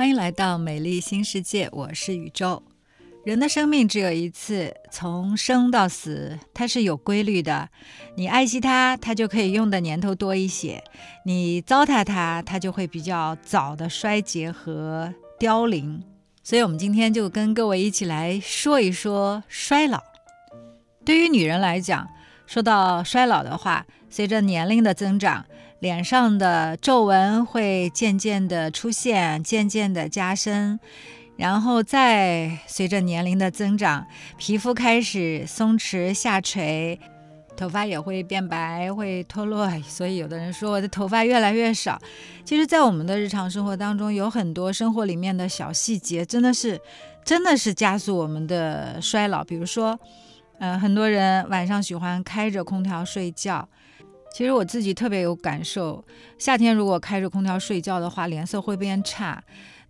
欢迎来到美丽新世界，我是宇宙。人的生命只有一次，从生到死，它是有规律的。你爱惜它，它就可以用的年头多一些；你糟蹋它，它就会比较早的衰竭和凋零。所以，我们今天就跟各位一起来说一说衰老。对于女人来讲，说到衰老的话，随着年龄的增长，脸上的皱纹会渐渐的出现，渐渐的加深。然后再随着年龄的增长，皮肤开始松弛下垂，头发也会变白，会脱落。所以有的人说我的头发越来越少。其实，在我们的日常生活当中，有很多生活里面的小细节，真的是，真的是加速我们的衰老。比如说，嗯，很多人晚上喜欢开着空调睡觉。其实我自己特别有感受，夏天如果开着空调睡觉的话，脸色会变差。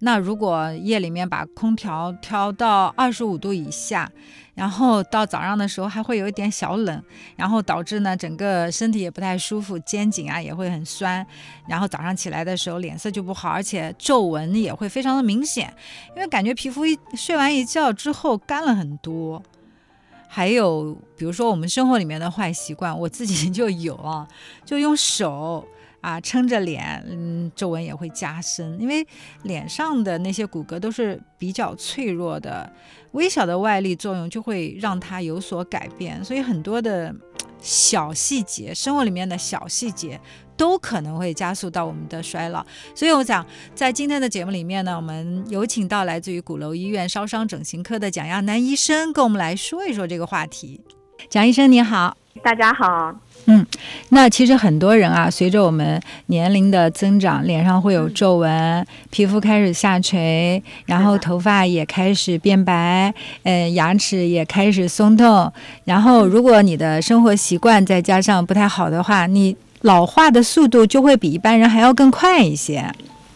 那如果夜里面把空调调到二十五度以下，然后到早上的时候还会有一点小冷，然后导致呢整个身体也不太舒服，肩颈啊也会很酸，然后早上起来的时候脸色就不好，而且皱纹也会非常的明显，因为感觉皮肤一睡完一觉之后干了很多。还有比如说我们生活里面的坏习惯，我自己 就有啊，就用手。啊，撑着脸，嗯，皱纹也会加深，因为脸上的那些骨骼都是比较脆弱的，微小的外力作用就会让它有所改变，所以很多的小细节，生活里面的小细节都可能会加速到我们的衰老。所以我想，在今天的节目里面呢，我们有请到来自于鼓楼医院烧伤整形科的蒋亚楠医生，跟我们来说一说这个话题。蒋医生你好，大家好。嗯，那其实很多人啊，随着我们年龄的增长，脸上会有皱纹，皮肤开始下垂，然后头发也开始变白，嗯，牙齿也开始松动。然后，如果你的生活习惯再加上不太好的话，你老化的速度就会比一般人还要更快一些。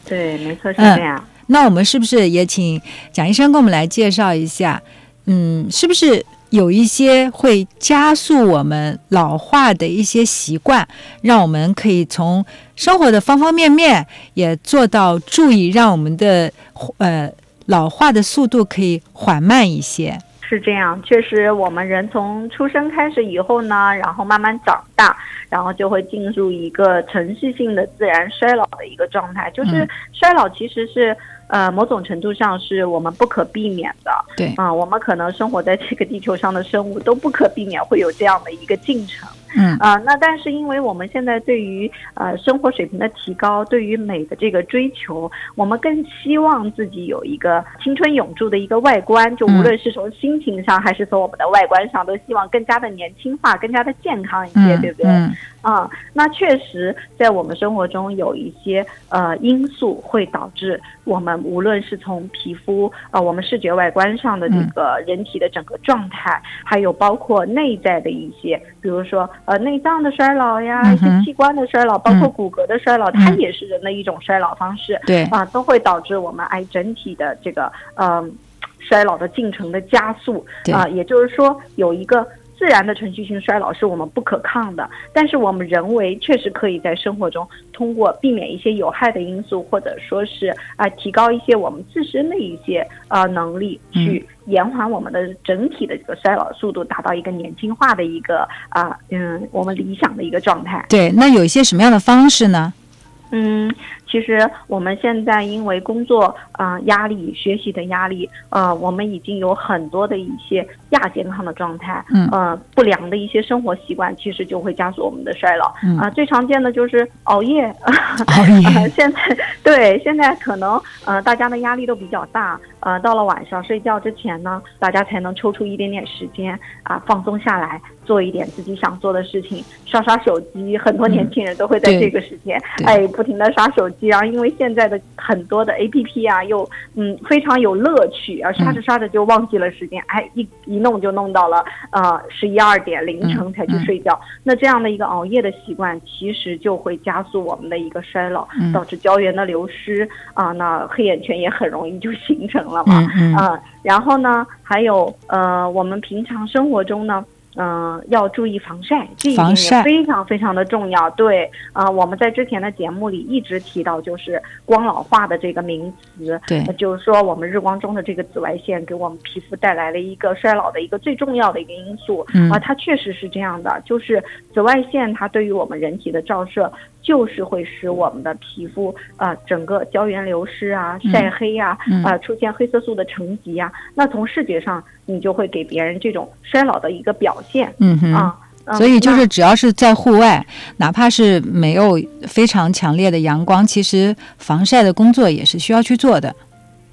对，没错，是这样。那我们是不是也请蒋医生给我们来介绍一下？嗯，是不是？有一些会加速我们老化的一些习惯，让我们可以从生活的方方面面也做到注意，让我们的呃老化的速度可以缓慢一些。是这样，确实，我们人从出生开始以后呢，然后慢慢长大，然后就会进入一个程序性的自然衰老的一个状态。就是衰老其实是。呃，某种程度上是我们不可避免的。对啊，我们可能生活在这个地球上的生物都不可避免会有这样的一个进程。嗯啊，那但是因为我们现在对于呃生活水平的提高，对于美的这个追求，我们更希望自己有一个青春永驻的一个外观。就无论是从心情上，还是从我们的外观上，都希望更加的年轻化，更加的健康一些，对不对？啊，那确实在我们生活中有一些呃因素会导致我们无论是从皮肤啊，我们视觉外观上的这个人体的整个状态，还有包括内在的一些，比如说呃内脏的衰老呀，一些器官的衰老，包括骨骼的衰老，它也是人的一种衰老方式。对啊，都会导致我们哎整体的这个嗯衰老的进程的加速。啊，也就是说有一个。自然的程序性衰老是我们不可抗的，但是我们人为确实可以在生活中通过避免一些有害的因素，或者说是啊提高一些我们自身的一些呃能力，去延缓我们的整体的这个衰老速度，达到一个年轻化的一个啊嗯我们理想的一个状态。对，那有一些什么样的方式呢？嗯。其实我们现在因为工作啊压力、学习的压力，呃，我们已经有很多的一些亚健康的状态，嗯，呃，不良的一些生活习惯，其实就会加速我们的衰老。啊，最常见的就是熬夜。熬夜。现在对，现在可能呃大家的压力都比较大，呃，到了晚上睡觉之前呢，大家才能抽出一点点时间啊放松下来，做一点自己想做的事情，刷刷手机。很多年轻人都会在这个时间，哎，不停的刷手机。然后，因为现在的很多的 A P P 啊，又嗯非常有乐趣啊，刷着刷着就忘记了时间，哎，一一弄就弄到了呃十一二点凌晨才去睡觉。那这样的一个熬夜的习惯，其实就会加速我们的一个衰老，导致胶原的流失啊，那黑眼圈也很容易就形成了嘛。啊，然后呢，还有呃，我们平常生活中呢。嗯、要注意防晒，这一点也非常非常的重要。对，啊、我们在之前的节目里一直提到，就是光老化的这个名词，对那就是说我们日光中的这个紫外线给我们皮肤带来了一个衰老的一个最重要的一个因素。嗯啊，它确实是这样的，就是紫外线它对于我们人体的照射，就是会使我们的皮肤啊、呃整个胶原流失啊、晒黑啊、嗯啊、出现黑色素的沉积呀，那从视觉上你就会给别人这种衰老的一个表现嗯哼。啊。嗯所以就是只要是在户外，哪怕是没有非常强烈的阳光，其实防晒的工作也是需要去做的。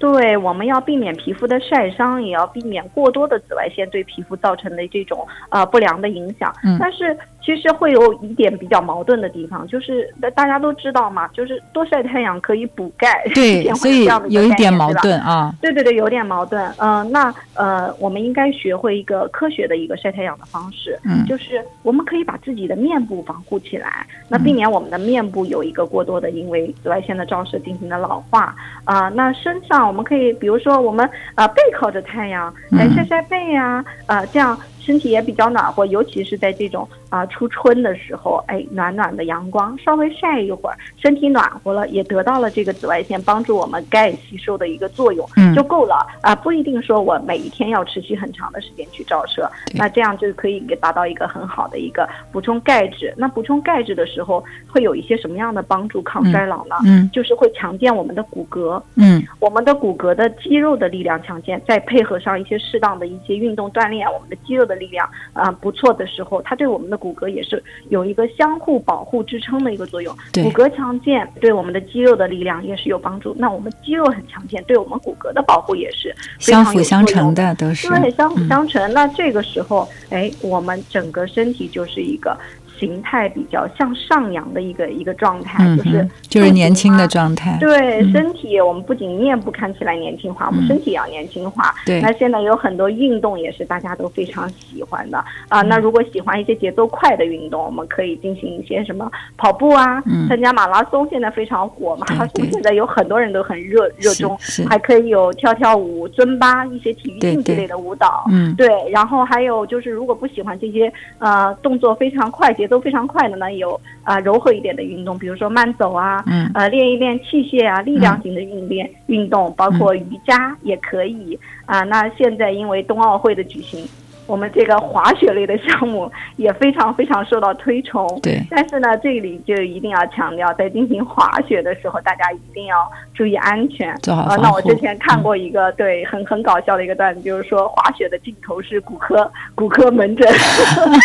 对，我们要避免皮肤的晒伤，也要避免过多的紫外线对皮肤造成的这种呃不良的影响。嗯但是其实会有一点比较矛盾的地方，就是大大家都知道嘛，就是多晒太阳可以补钙，对，所以有一点矛盾啊。对对对，有点矛盾。嗯、那呃，我们应该学会一个科学的一个晒太阳的方式，嗯就是我们可以把自己的面部防护起来，那避免我们的面部有一个过多的因为紫外线的照射进行的老化啊、那身上我们可以，比如说我们呃背靠着太阳来晒晒背呀、呃，这样身体也比较暖和，尤其是在这种啊、初春的时候，哎，暖暖的阳光，稍微晒一会儿，身体暖和了，也得到了这个紫外线帮助我们钙吸收的一个作用，嗯。就够了啊、不一定说我每一天要持续很长的时间去照射，那这样就可以给达到一个很好的一个补充钙质。那补充钙质的时候，会有一些什么样的帮助抗衰老呢？嗯。就是会强健我们的骨骼，嗯。我们的骨骼的肌肉的力量强健，再配合上一些适当的一些运动锻炼，我们的肌肉的力量啊、不错的时候，它对我们的骨骼也是有一个相互保护支撑的一个作用。对骨骼强健对我们的肌肉的力量也是有帮助。那我们肌肉很强健，对我们骨骼的保护也是相辅相成的都是。对，相辅嗯相成。那这个时候，哎，我们整个身体就是一个形态比较向上扬的一个一个状态，嗯就是哼，就是年轻的状态。对嗯。身体，我们不仅面部看起来年轻化，我们嗯。身体也要年轻化。对。那现在有很多运动也是大家都非常喜欢的。嗯。啊。那如果喜欢一些节奏快的运动，我们可以进行一些什么跑步啊，嗯。参加马拉松，现在非常火，马拉松现在有很多人都很热热衷，还可以有跳跳舞、尊巴一些体育竞技类的舞蹈。嗯。对，然后还有就是，如果不喜欢这些呃动作非常快、节奏非常快的呢，有啊、呃柔和一点的运动，比如说慢走啊，嗯呃练一练器械啊，力量型的运练、运动，包括瑜伽也可以啊、那现在因为冬奥会的举行。我们这个滑雪类的项目也非常非常受到推崇，对但是呢，这里就一定要强调，在进行滑雪的时候，大家一定要注意安全。呃，做好防护那我之前看过一个、对很很搞笑的一个段子，就是说滑雪的尽头是骨科骨科门诊，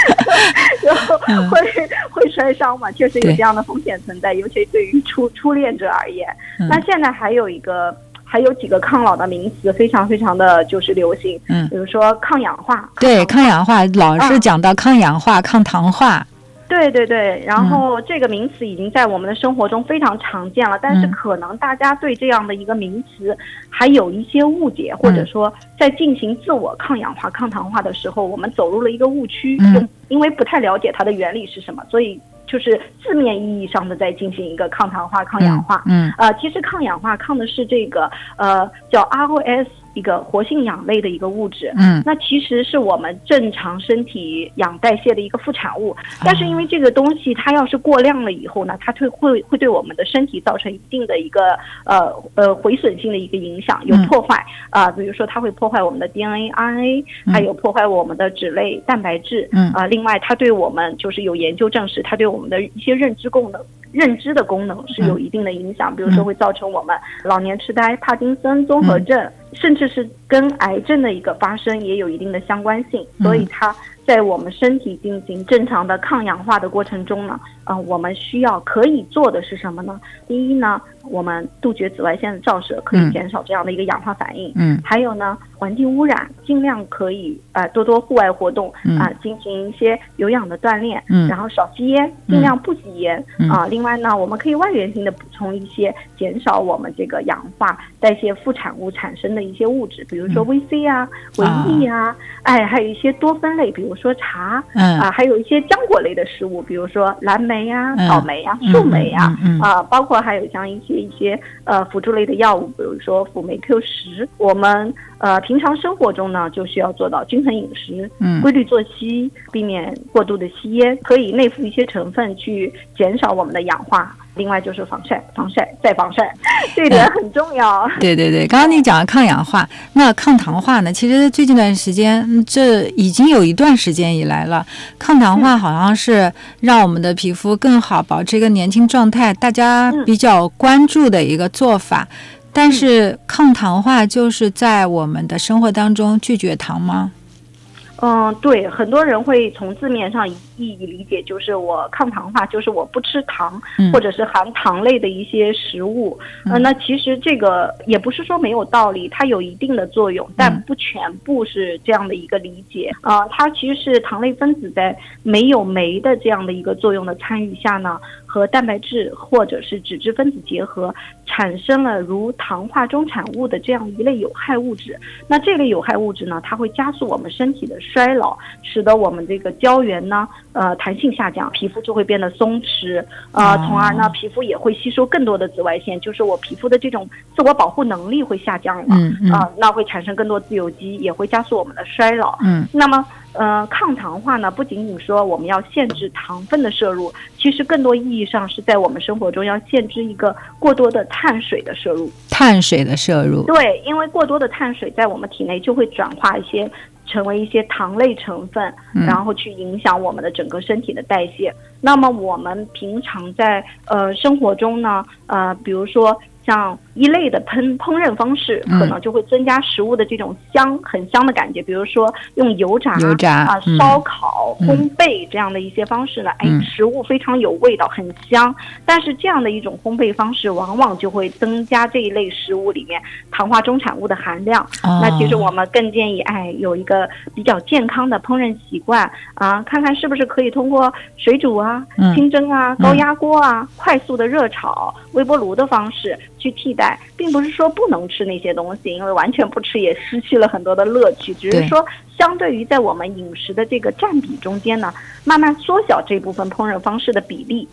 然后会、会摔伤嘛，确实有这样的风险存在，尤其对于初初恋者而言。嗯那现在还有一个。还有几个抗老的名词非常非常的就是流行，嗯。比如说抗氧化，对，抗抗氧化老是啊讲到抗氧化、抗糖化。对对对，然嗯。后这个名词已经在我们的生活中非常常见了，但是嗯。可能大家对这样的一个名词还有一些误解，或嗯。者说在进行自我抗氧化、抗糖化的时候，我们走入了一个误区，嗯。因为不太了解它的原理是什么，所以就是字面意义上的在进行一个抗糖化、抗氧化。嗯呃，其实抗氧化抗的是这个呃叫 ROS 一个活性氧类的一个物质。嗯。那其实是我们正常身体氧代谢的一个副产物，啊。但是因为这个东西它要是过量了以后呢，它会会会对我们的身体造成一定的一个呃呃毁损性的一个影响，有嗯。破坏。啊、比如说它会破坏我们的 DNA、RNA，嗯。还有破坏我们的脂类、蛋白质，嗯。啊、另外它对我们就是有研究证实，它对我们的一些认知功能。认知的功能是有一定的影响，比如说会造成我们老年痴呆、帕金森综合症，甚至是跟癌症的一个发生也有一定的相关性。所以它在我们身体进行正常的抗氧化的过程中呢，呃，我们需要可以做的是什么呢？第一呢，我们杜绝紫外线的照射，可以嗯。减少这样的一个氧化反应。嗯。还有呢，环境污染，尽量可以呃多多户外活动嗯。啊、进行一些有氧的锻炼，嗯。然后少吸烟，尽量不吸烟。嗯。啊、另外呢，我们可以外源性的补充一些，减少我们这个氧化代谢副产物产生的一些物质，比如说维 C 啊、维 E 啊，哎，还有一些多酚类，比如说茶嗯。啊，还有一些浆果类的食物，比如说蓝莓呀、嗯。草莓呀、嗯树莓呀，嗯嗯嗯。啊，包括还有像一些一些呃辅助类的药物，比如说辅酶 Q 十，我们呃，平常生活中呢，就需要做到均衡饮食，嗯规律作息，避免过度的吸烟，可以内服一些成分去减少我们的氧化。另外就是防晒，防晒再防晒，这一点很重要。对对对，刚刚你讲的抗氧化，那抗糖化呢？其实最近段时间，嗯这已经有一段时间以来了，抗糖化好像是让我们的皮肤更好，保持一个年轻状态，大家嗯比较关注的一个做法。但是抗糖化就是在我们的生活当中拒绝糖吗？嗯，对，很多人会从字面上意义理解，就是我抗糖化，就是我不吃糖，嗯或者是含糖类的一些食物。呃，嗯那其实这个也不是说没有道理，它有一定的作用，但不全部是这样的一个理解。啊、它其实是糖类分子在没有酶的这样的一个作用的参与下呢，和蛋白质或者是脂质分子结合，产生了如糖化中产物的这样一类有害物质。那这类有害物质呢，它会加速我们身体的衰老，使得我们这个胶原呢，呃，弹性下降，皮肤就会变得松弛，呃，哦从而呢，皮肤也会吸收更多的紫外线，就是我皮肤的这种自我保护能力会下降了，嗯那会产生更多自由基，也会加速我们的衰老。嗯那么，呃，抗糖化呢，不仅仅说我们要限制糖分的摄入，其实更多意义上是在我们生活中要限制一个过多的碳水的摄入。碳水的摄入。对，因为过多的碳水在我们体内就会转化一些成为一些糖类成分，嗯然后去影响我们的整个身体的代谢。那么我们平常在呃生活中呢，呃，比如说。像一类的烹烹饪方式，嗯可能就会增加食物的这种香，很香的感觉。比如说用油炸、油炸啊、嗯烧烤、嗯烘焙这样的一些方式呢，哎嗯，食物非常有味道，很香。但是这样的一种烘焙方式，往往就会增加这一类食物里面糖化中产物的含量。哦那其实我们更建议，哎，有一个比较健康的烹饪习惯啊，看看是不是可以通过水煮啊、嗯清蒸啊、高压锅啊、快速的热炒、微波炉的方式去替代，并不是说不能吃那些东西，因为完全不吃也失去了很多的乐趣，只是说相对于在我们饮食的这个占比中间呢，慢慢缩小这部分烹饪方式的比例。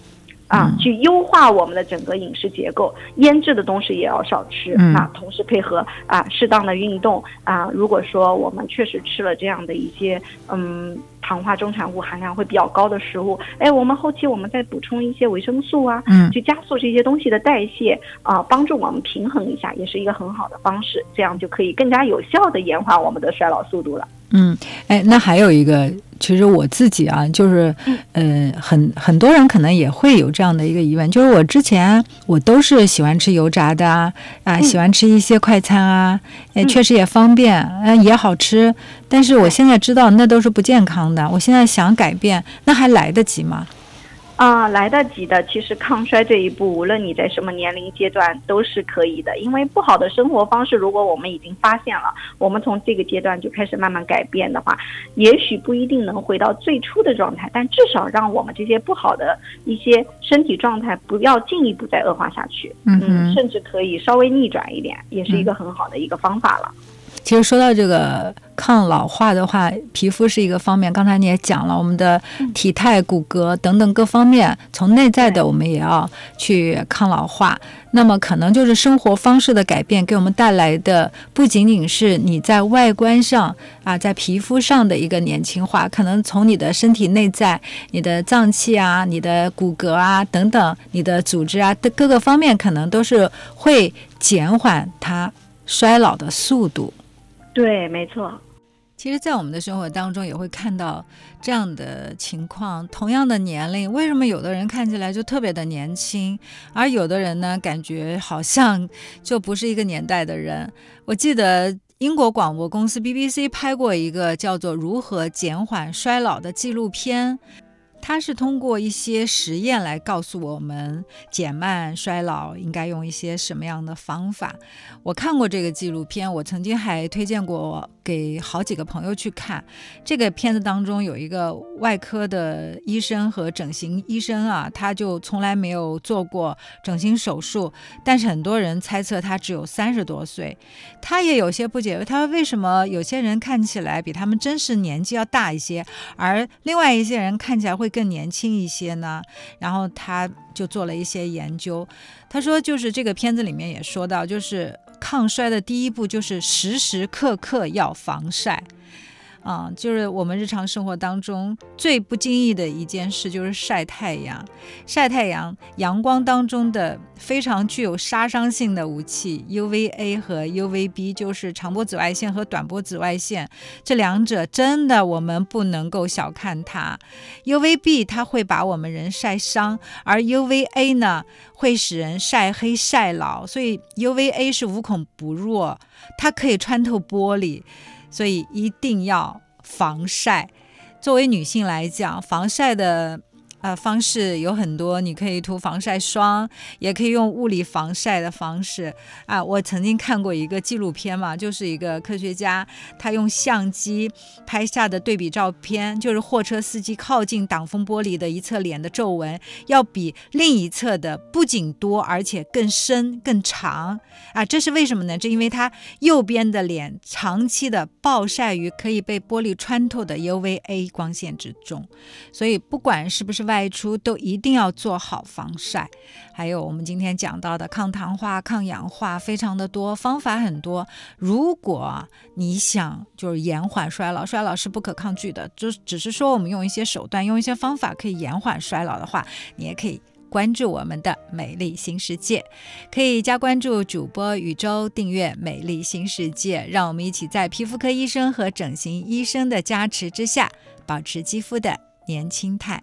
啊嗯，去优化我们的整个饮食结构，腌制的东西也要少吃。嗯那同时配合啊适当的运动啊，如果说我们确实吃了这样的一些嗯糖化中产物含量会比较高的食物，哎，我们后期我们再补充一些维生素啊，嗯去加速这些东西的代谢啊，帮助我们平衡一下，也是一个很好的方式。这样就可以更加有效的延缓我们的衰老速度了。嗯，哎，那还有一个，其实我自己啊，就是，呃，很很多人可能也会有这样的一个疑问，就是我之前我都是喜欢吃油炸的啊，啊，喜欢吃一些快餐啊，哎，嗯。确实也方便，呃，也好吃，但是我现在知道那都是不健康的，我现在想改变，那还来得及吗？啊、来得及的。其实抗衰这一步，无论你在什么年龄阶段都是可以的。因为不好的生活方式，如果我们已经发现了，我们从这个阶段就开始慢慢改变的话，也许不一定能回到最初的状态，但至少让我们这些不好的一些身体状态不要进一步再恶化下去。嗯哼甚至可以稍微逆转一点，也是一个很好的一个方法了。其实说到这个抗老化的话，皮肤是一个方面。刚才你也讲了，我们的体态、骨骼等等各方面，从内在的我们也要去抗老化。那么可能就是生活方式的改变给我们带来的，不仅仅是你在外观上啊，在皮肤上的一个年轻化，可能从你的身体内在、你的脏器啊、你的骨骼啊等等、你的组织啊的各个方面，可能都是会减缓它衰老的速度。对，没错。其实，在我们的生活当中也会看到这样的情况。同样的年龄，为什么有的人看起来就特别的年轻，而有的人呢，感觉好像就不是一个年代的人？我记得英国广播公司 BBC 拍过一个叫做《如何减缓衰老》的纪录片。它是通过一些实验来告诉我们减慢衰老应该用一些什么样的方法。我看过这个纪录片，我曾经还推荐过给好几个朋友去看。这个片子当中有一个外科的医生和整形医生啊，他就从来没有做过整形手术，但是很多人猜测他只有三十多岁。他也有些不解，他说为什么有些人看起来比他们真实年纪要大一些，而另外一些人看起来会更年轻一些呢？然后他就做了一些研究。他说，就是这个片子里面也说到，就是抗衰的第一步就是时时刻刻要防晒。啊，就是我们日常生活当中最不经意的一件事，就是晒太阳。晒太阳，阳光当中的非常具有杀伤性的武器 UVA 和 UVB，就是长波紫外线和短波紫外线。这两者真的我们不能够小看它。UVB 它会把我们人晒伤，而 UVA 呢会使人晒黑晒老。所以 UVA 是无孔不入，它可以穿透玻璃。所以一定要防晒。作为女性来讲，防晒的。呃，方式有很多，你可以涂防晒霜，也可以用物理防晒的方式啊。我曾经看过一个纪录片嘛，就是一个科学家，他用相机拍下的对比照片，就是货车司机靠近挡风玻璃的一侧脸的皱纹，要比另一侧的不仅多，而且更深、更长啊。这是为什么呢？这因为他右边的脸长期的暴晒于可以被玻璃穿透的 UVA 光线之中，所以不管是不是外。外出都一定要做好防晒，还有我们今天讲到的抗糖化、抗氧化，非常的多，方法很多。如果你想就是延缓衰老，衰老是不可抗拒的，就只是说我们用一些手段、用一些方法可以延缓衰老的话，你也可以关注我们的美丽新世界，可以加关注主播宇宙，订阅美丽新世界，让我们一起在皮肤科医生和整形医生的加持之下，保持肌肤的年轻态。